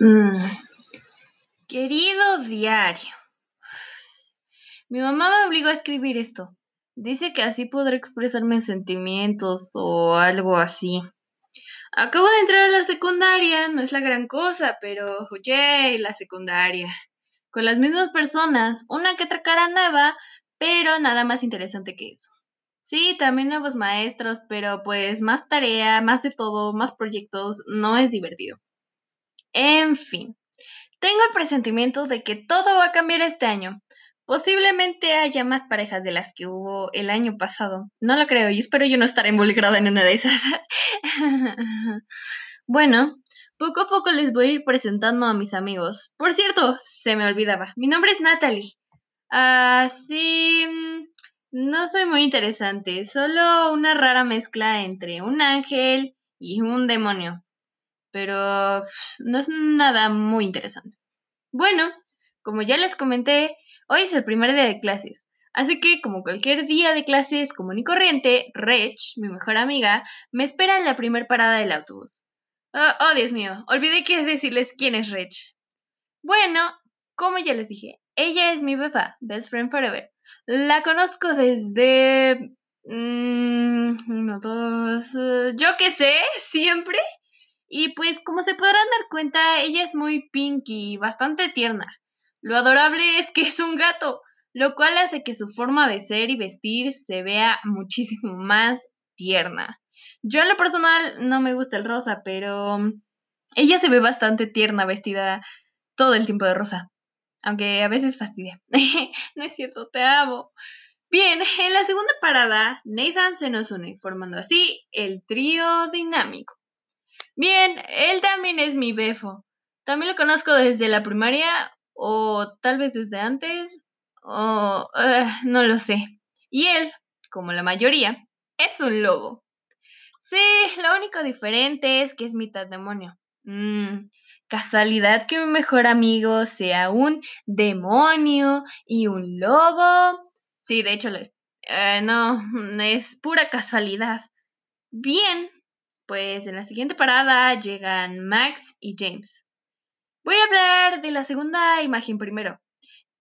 Mm. Querido diario, mi mamá me obligó a escribir esto. Dice que así podré expresar mis sentimientos o algo así. Acabo de entrar a la secundaria, no es la gran cosa, pero oye, la secundaria. Con las mismas personas, una que otra cara nueva, pero nada más interesante que eso. Sí, también nuevos maestros, pero pues más tarea, más de todo, más proyectos, no es divertido. En fin, tengo el presentimiento de que todo va a cambiar este año. Posiblemente haya más parejas de las que hubo el año pasado. No lo creo y espero yo no estar involucrada en una de esas. bueno, poco a poco les voy a ir presentando a mis amigos. Por cierto, se me olvidaba. Mi nombre es Natalie. Así... Ah, no soy muy interesante, solo una rara mezcla entre un ángel y un demonio. Pero no es nada muy interesante. Bueno, como ya les comenté, hoy es el primer día de clases. Así que, como cualquier día de clases común y corriente, Reg, mi mejor amiga, me espera en la primera parada del autobús. Oh, oh, Dios mío, olvidé que decirles quién es Reg. Bueno, como ya les dije, ella es mi befa, best friend forever. La conozco desde... Mmm, uno, dos... Yo qué sé, siempre. Y pues como se podrán dar cuenta, ella es muy pinky y bastante tierna. Lo adorable es que es un gato, lo cual hace que su forma de ser y vestir se vea muchísimo más tierna. Yo en lo personal no me gusta el rosa, pero ella se ve bastante tierna vestida todo el tiempo de rosa aunque a veces fastidia. no es cierto, te amo. Bien, en la segunda parada, Nathan se nos une, formando así el trío dinámico. Bien, él también es mi befo. También lo conozco desde la primaria o tal vez desde antes o eh, no lo sé. Y él, como la mayoría, es un lobo. Sí, lo único diferente es que es mitad demonio. Mm, casualidad que mi mejor amigo sea un demonio y un lobo. Sí, de hecho lo es. Eh, no, es pura casualidad. Bien, pues en la siguiente parada llegan Max y James. Voy a hablar de la segunda imagen primero.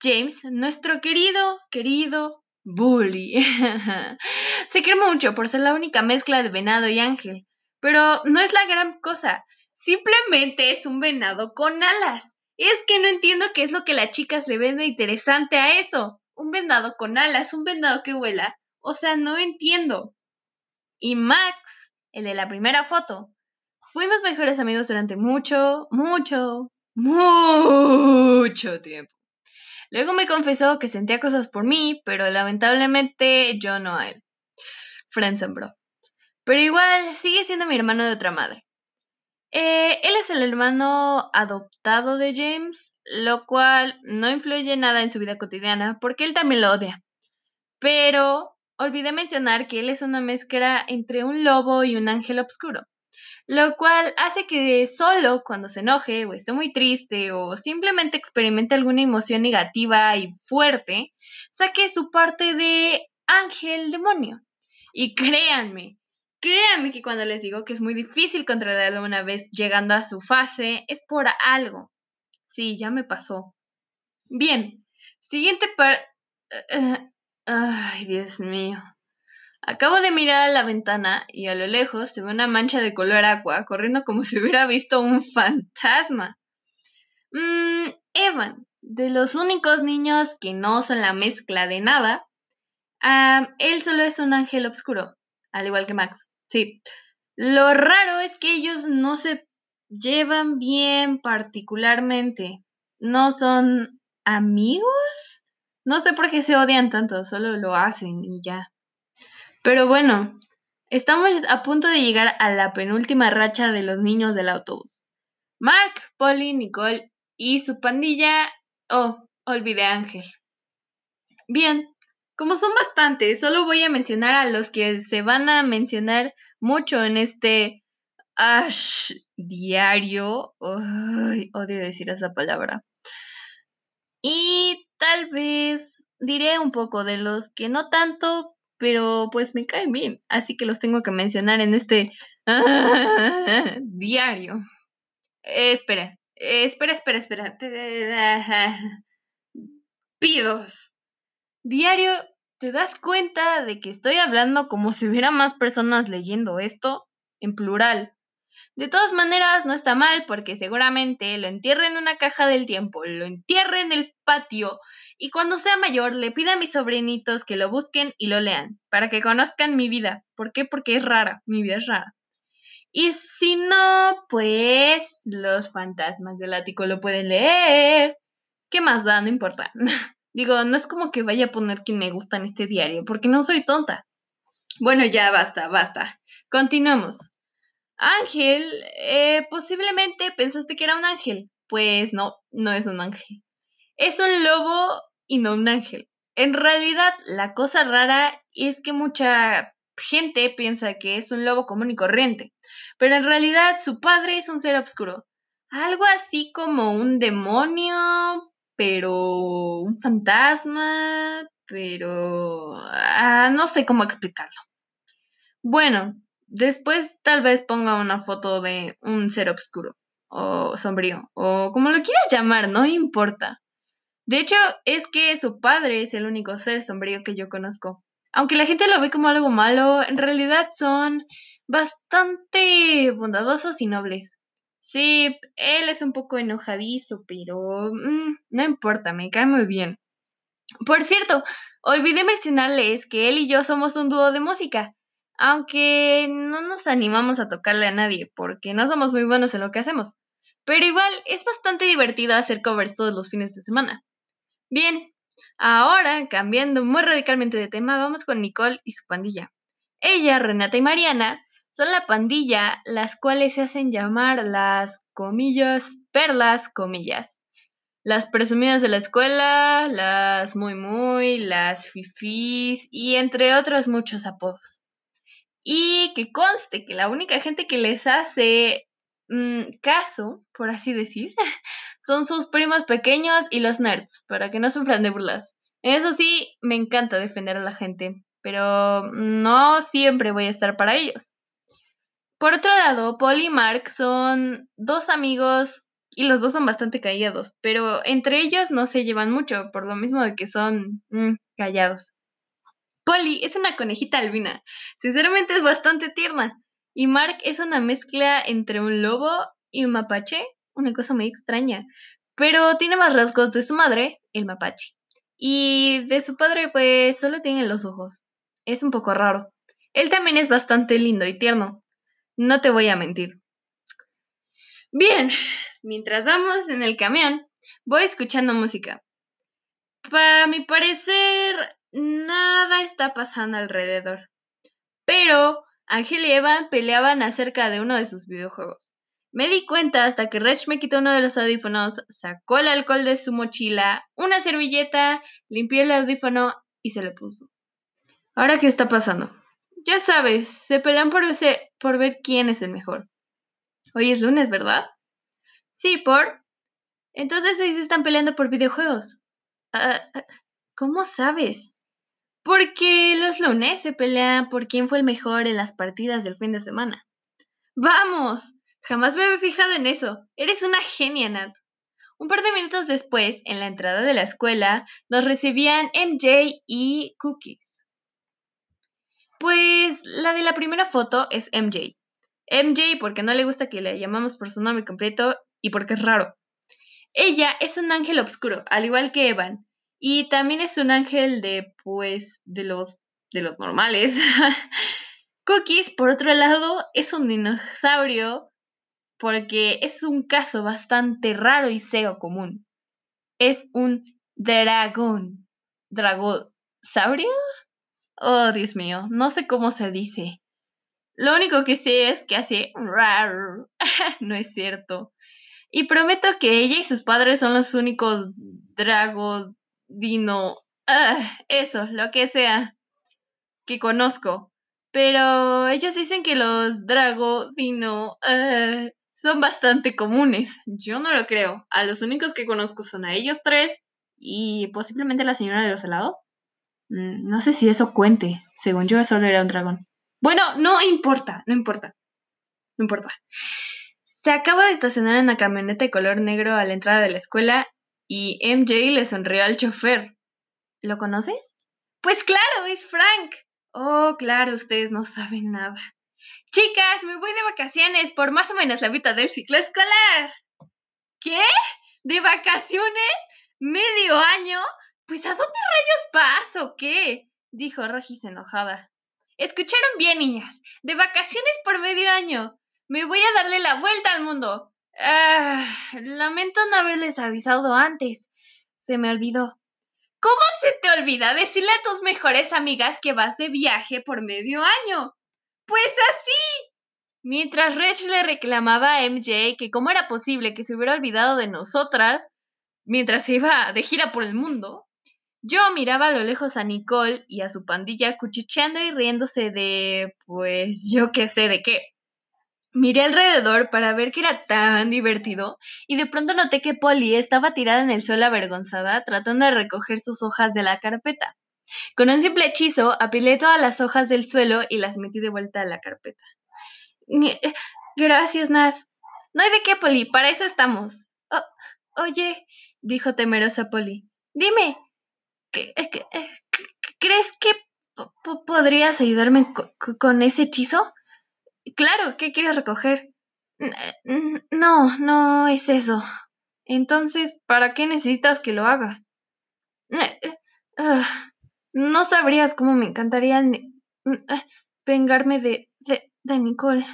James, nuestro querido, querido bully. Se quiere mucho por ser la única mezcla de venado y ángel, pero no es la gran cosa. Simplemente es un venado con alas. Es que no entiendo qué es lo que las chicas le ven de interesante a eso. Un venado con alas, un venado que vuela. O sea, no entiendo. Y Max, el de la primera foto, fuimos mejores amigos durante mucho, mucho, mucho tiempo. Luego me confesó que sentía cosas por mí, pero lamentablemente yo no a él. Friendson, bro. Pero igual sigue siendo mi hermano de otra madre. Eh, él es el hermano adoptado de James, lo cual no influye nada en su vida cotidiana porque él también lo odia. Pero olvidé mencionar que él es una mezcla entre un lobo y un ángel oscuro, lo cual hace que solo cuando se enoje o esté muy triste o simplemente experimente alguna emoción negativa y fuerte, saque su parte de ángel demonio. Y créanme, Créanme que cuando les digo que es muy difícil controlarlo una vez llegando a su fase, es por algo. Sí, ya me pasó. Bien, siguiente par... ay, Dios mío. Acabo de mirar a la ventana y a lo lejos se ve una mancha de color agua corriendo como si hubiera visto un fantasma. Mmm, Evan, de los únicos niños que no son la mezcla de nada, él solo es un ángel oscuro, al igual que Max. Sí. Lo raro es que ellos no se llevan bien particularmente. No son amigos. No sé por qué se odian tanto, solo lo hacen y ya. Pero bueno, estamos a punto de llegar a la penúltima racha de los niños del autobús. Mark, Polly, Nicole y su pandilla... Oh, olvidé Ángel. Bien, como son bastantes, solo voy a mencionar a los que se van a mencionar mucho en este Ash diario. odio decir esa palabra. Y tal vez diré un poco de los que no tanto, pero pues me caen bien. Así que los tengo que mencionar en este diario. espera, Eh, espera, espera, espera. Pidos. Diario, ¿te das cuenta de que estoy hablando como si hubiera más personas leyendo esto? En plural. De todas maneras, no está mal porque seguramente lo entierre en una caja del tiempo, lo entierre en el patio y cuando sea mayor le pida a mis sobrinitos que lo busquen y lo lean, para que conozcan mi vida. ¿Por qué? Porque es rara, mi vida es rara. Y si no, pues los fantasmas del ático lo pueden leer. ¿Qué más da? No importa. Digo, no es como que vaya a poner quien me gusta en este diario, porque no soy tonta. Bueno, ya basta, basta. Continuemos. Ángel, eh, posiblemente pensaste que era un ángel. Pues no, no es un ángel. Es un lobo y no un ángel. En realidad, la cosa rara es que mucha gente piensa que es un lobo común y corriente, pero en realidad su padre es un ser oscuro. Algo así como un demonio, pero un fantasma, pero... Ah, no sé cómo explicarlo. Bueno, Después tal vez ponga una foto de un ser oscuro o sombrío o como lo quieras llamar, no importa. De hecho, es que su padre es el único ser sombrío que yo conozco. Aunque la gente lo ve como algo malo, en realidad son bastante bondadosos y nobles. Sí, él es un poco enojadizo, pero mm, no importa, me cae muy bien. Por cierto, olvidé mencionarles que él y yo somos un dúo de música aunque no nos animamos a tocarle a nadie porque no somos muy buenos en lo que hacemos. Pero igual es bastante divertido hacer covers todos los fines de semana. Bien, ahora, cambiando muy radicalmente de tema, vamos con Nicole y su pandilla. Ella, Renata y Mariana son la pandilla, las cuales se hacen llamar las comillas, perlas, comillas. Las presumidas de la escuela, las muy muy, las fifís y entre otros muchos apodos. Y que conste que la única gente que les hace mm, caso, por así decir, son sus primos pequeños y los nerds, para que no sufran de burlas. Eso sí, me encanta defender a la gente, pero no siempre voy a estar para ellos. Por otro lado, Paul y Mark son dos amigos y los dos son bastante callados, pero entre ellos no se llevan mucho, por lo mismo de que son mm, callados. Polly es una conejita albina. Sinceramente es bastante tierna. Y Mark es una mezcla entre un lobo y un mapache. Una cosa muy extraña. Pero tiene más rasgos de su madre, el mapache. Y de su padre, pues solo tiene los ojos. Es un poco raro. Él también es bastante lindo y tierno. No te voy a mentir. Bien, mientras vamos en el camión, voy escuchando música. Para mi parecer, nada está pasando alrededor. Pero Ángel y Eva peleaban acerca de uno de sus videojuegos. Me di cuenta hasta que Rech me quitó uno de los audífonos, sacó el alcohol de su mochila, una servilleta, limpió el audífono y se le puso. ¿Ahora qué está pasando? Ya sabes, se pelean por, por ver quién es el mejor. Hoy es lunes, ¿verdad? Sí, por. Entonces ahí se están peleando por videojuegos. Ah, ah, ¿Cómo sabes? Porque los lunes se pelean por quién fue el mejor en las partidas del fin de semana. ¡Vamos! Jamás me había fijado en eso. Eres una genia, Nat. Un par de minutos después, en la entrada de la escuela, nos recibían MJ y Cookies. Pues la de la primera foto es MJ. MJ porque no le gusta que le llamamos por su nombre completo y porque es raro. Ella es un ángel oscuro, al igual que Evan, y también es un ángel de, pues, de los, de los normales. Cookies, por otro lado, es un dinosaurio porque es un caso bastante raro y cero común. Es un dragón. ¿Dragosaurio? Oh, Dios mío, no sé cómo se dice. Lo único que sé es que hace no es cierto. Y prometo que ella y sus padres son los únicos dragos Dino, ah, eso, lo que sea que conozco. Pero ellos dicen que los Drago Dino ah, son bastante comunes. Yo no lo creo. A los únicos que conozco son a ellos tres y posiblemente la señora de los helados. Mm, no sé si eso cuente. Según yo, solo era un dragón. Bueno, no importa, no importa. No importa. Se acaba de estacionar en una camioneta de color negro a la entrada de la escuela y MJ le sonrió al chofer. ¿Lo conoces? Pues claro, es Frank. Oh, claro, ustedes no saben nada. Chicas, me voy de vacaciones por más o menos la mitad del ciclo escolar. ¿Qué? ¿De vacaciones? ¿Medio año? Pues ¿a dónde rayos vas o qué? dijo Regis enojada. Escucharon bien, niñas. De vacaciones por medio año. Me voy a darle la vuelta al mundo. Ah, lamento no haberles avisado antes. Se me olvidó. ¿Cómo se te olvida decirle a tus mejores amigas que vas de viaje por medio año? Pues así. Mientras Reg le reclamaba a MJ que cómo era posible que se hubiera olvidado de nosotras mientras se iba de gira por el mundo, yo miraba a lo lejos a Nicole y a su pandilla cuchicheando y riéndose de, pues yo qué sé de qué. Miré alrededor para ver que era tan divertido y de pronto noté que Polly estaba tirada en el suelo avergonzada tratando de recoger sus hojas de la carpeta. Con un simple hechizo apilé todas las hojas del suelo y las metí de vuelta a la carpeta. Gracias, Nat. No hay de qué, Polly, para eso estamos. oye, dijo temerosa Polly, dime, ¿qué, ¿crees que podrías ayudarme con ese hechizo? Claro, ¿qué quieres recoger? No, no es eso. Entonces, ¿para qué necesitas que lo haga? Ah, no sabrías cómo me encantaría ah, vengarme de, de, Nicole.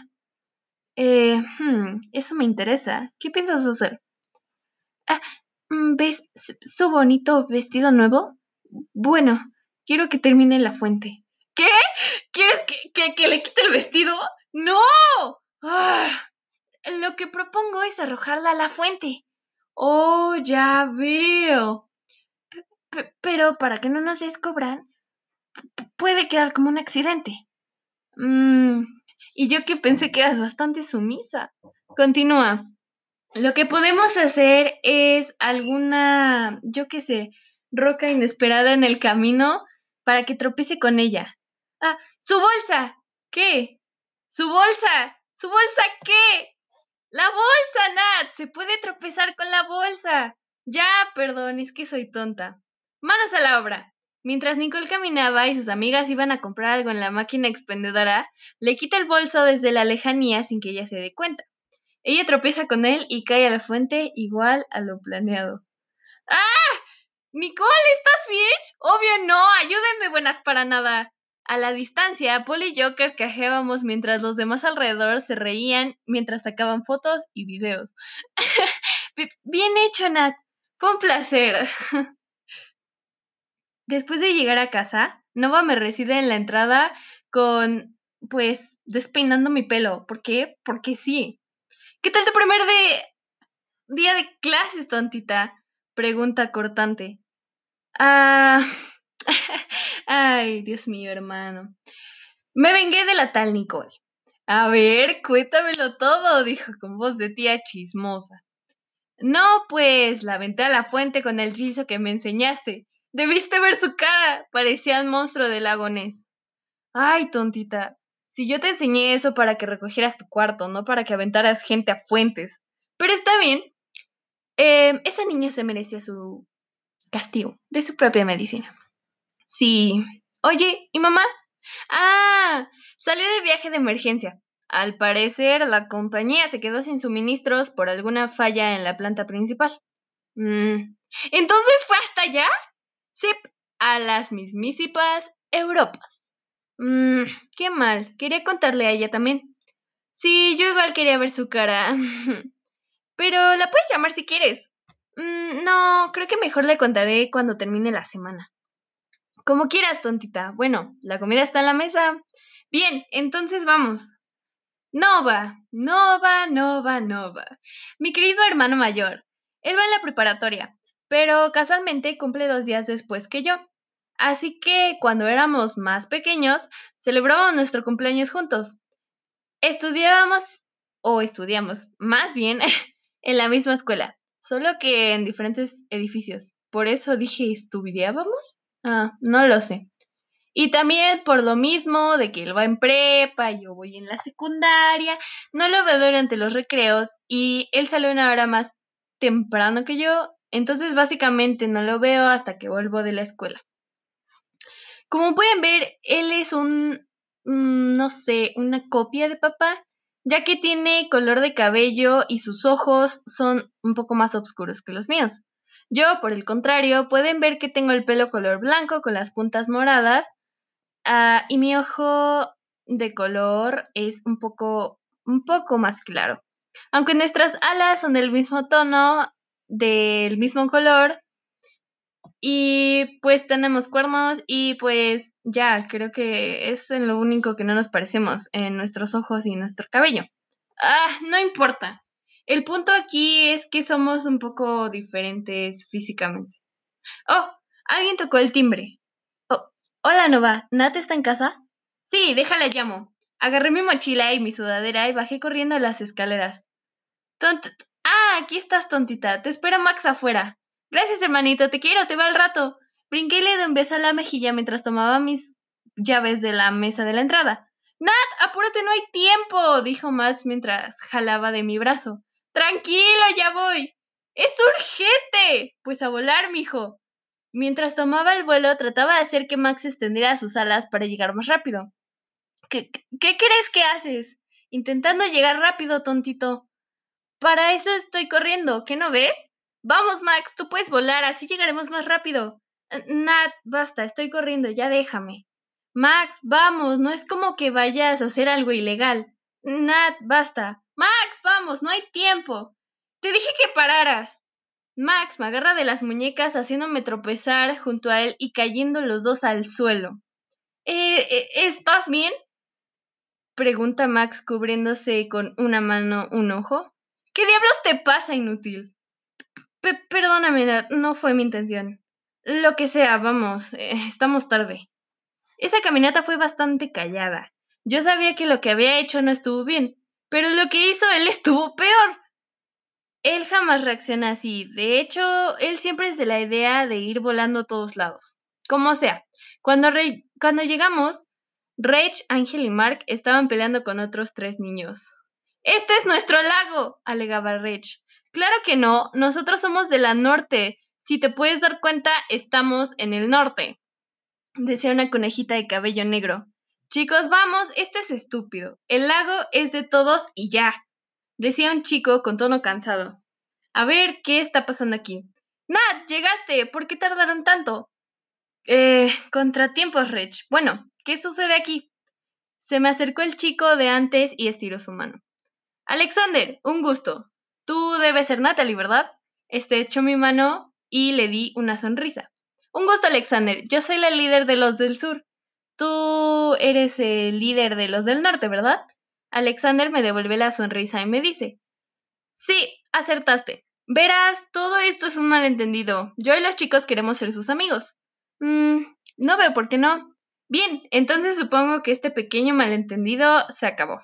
Eh, hmm, eso me interesa. ¿Qué piensas hacer? Ah, ¿Ves su bonito vestido nuevo? Bueno, quiero que termine la fuente. ¿Qué? ¿Quieres que, que le quite el vestido? ¡No! Ah, lo que propongo es arrojarla a la fuente. Oh, ya veo. pero para que no nos descubran, puede quedar como un accidente. Mm, y yo que pensé que eras bastante sumisa. Continúa. Lo que podemos hacer es alguna, yo qué sé, roca inesperada en el camino para que tropiece con ella. Ah, su bolsa. ¿Qué? ¡Su bolsa! ¿Su bolsa qué? ¡La bolsa, Nat! Se puede tropezar con la bolsa. Ya, perdón, es que soy tonta. Manos a la obra. Mientras Nicole caminaba y sus amigas iban a comprar algo en la máquina expendedora, le quita el bolso desde la lejanía sin que ella se dé cuenta. Ella tropieza con él y cae a la fuente igual a lo planeado. ¡Ah! Nicole, ¿estás bien? Obvio no, ayúdenme buenas para nada. A la distancia, Paul y Joker cajeábamos mientras los demás alrededor se reían mientras sacaban fotos y videos. Bien hecho, Nat. Fue un placer. Después de llegar a casa, Nova me recibe en la entrada con, pues, despeinando mi pelo. ¿Por qué? Porque sí. ¿Qué tal tu primer día de clases, tontita? Pregunta cortante. Ah... Ay, Dios mío, hermano. Me vengué de la tal Nicole. A ver, cuéntamelo todo, dijo con voz de tía chismosa. No, pues, la aventé a la fuente con el hechizo que me enseñaste. Debiste ver su cara, parecía un monstruo del lago. Ay, tontita, si yo te enseñé eso para que recogieras tu cuarto, no para que aventaras gente a fuentes. Pero está bien. Em, esa niña se merecía su castigo de su propia medicina. Sí. Oye, ¿y mamá? Ah, salió de viaje de emergencia. Al parecer, la compañía se quedó sin suministros por alguna falla en la planta principal. Mm. ¿Entonces fue hasta allá? Sí, a las mismísimas Europas. Mmm, qué mal. Quería contarle a ella también. Sí, yo igual quería ver su cara. Pero la puedes llamar si quieres. Mm, no, creo que mejor le contaré cuando termine la semana. Como quieras, tontita. Bueno, la comida está en la mesa. Bien, entonces vamos. Nova, Nova, Nova, Nova. Mi querido hermano mayor. Él va en la preparatoria, pero casualmente cumple dos días después que yo. Así que cuando éramos más pequeños, celebrábamos nuestro cumpleaños juntos. Estudiábamos, o estudiamos, más bien, en la misma escuela, solo que en diferentes edificios. Por eso dije, ¿estudiábamos? Ah, no lo sé. Y también por lo mismo de que él va en prepa, yo voy en la secundaria, no lo veo durante los recreos y él sale una hora más temprano que yo, entonces básicamente no lo veo hasta que vuelvo de la escuela. Como pueden ver, él es un, mm, no sé, una copia de papá, ya que tiene color de cabello y sus ojos son un poco más oscuros que los míos. Yo, por el contrario, pueden ver que tengo el pelo color blanco con las puntas moradas Ah, y mi ojo de color es un poco, un poco más claro. Aunque nuestras alas son del mismo tono, del mismo color, y pues tenemos cuernos y pues ya, creo que es lo único que no nos parecemos en nuestros ojos y nuestro cabello. Ah, no importa. El punto aquí es que somos un poco diferentes físicamente. Oh, alguien tocó el timbre. Hola, Nova. ¿Nat está en casa? Sí, déjala llamo. Agarré mi mochila y mi sudadera y bajé corriendo las escaleras. Tont ah, aquí estás, tontita. Te espera Max afuera. Gracias, hermanito. Te quiero. Te veo al rato. Brinqué y le un beso a la mejilla mientras tomaba mis llaves de la mesa de la entrada. Nat, apúrate, no hay tiempo, dijo Max mientras jalaba de mi brazo. Tranquilo, ya voy. Es urgente. Pues a volar, mijo. Mientras tomaba el vuelo, trataba de hacer que Max extendiera sus alas para llegar más rápido. ¿Qué, ¿Qué crees que haces? Intentando llegar rápido, tontito. Para eso estoy corriendo, ¿qué no ves? Vamos, Max, tú puedes volar, así llegaremos más rápido. Nat, basta, estoy corriendo, ya déjame. Max, vamos, no es como que vayas a hacer algo ilegal. Nat, basta. Max, vamos, no hay tiempo. Te dije que pararas. Max me agarra de las muñecas haciéndome tropezar junto a él y cayendo los dos al suelo. Eh, eh, ¿Estás bien? Pregunta Max cubriéndose con una mano un ojo. ¿Qué diablos te pasa, inútil? perdóname, no fue mi intención. Lo que sea, vamos, eh, estamos tarde. Esa caminata fue bastante callada. Yo sabía que lo que había hecho no estuvo bien, pero lo que hizo él estuvo peor. Él jamás reacciona así. De hecho, él siempre es de la idea de ir volando a todos lados. Como sea, cuando, cuando llegamos, Rage, Ángel y Mark estaban peleando con otros tres niños. Este es nuestro lago, alegaba Rage. Claro que no, nosotros somos de la norte. Si te puedes dar cuenta, estamos en el norte. Decía una conejita de cabello negro. Chicos, vamos, esto es estúpido. El lago es de todos y ya decía un chico con tono cansado. A ver, ¿qué está pasando aquí? Nat, llegaste. ¿Por qué tardaron tanto? Eh, contratiempos, Rich. Bueno, ¿qué sucede aquí? Se me acercó el chico de antes y estiró su mano. Alexander, un gusto. Tú debes ser Natalie, ¿verdad? Este echó mi mano y le di una sonrisa. Un gusto, Alexander. Yo soy la líder de los del sur. Tú eres el líder de los del norte, ¿verdad? Alexander me devuelve la sonrisa y me dice, sí, acertaste. Verás, todo esto es un malentendido. Yo y los chicos queremos ser sus amigos. Mm, no veo por qué no. Bien, entonces supongo que este pequeño malentendido se acabó.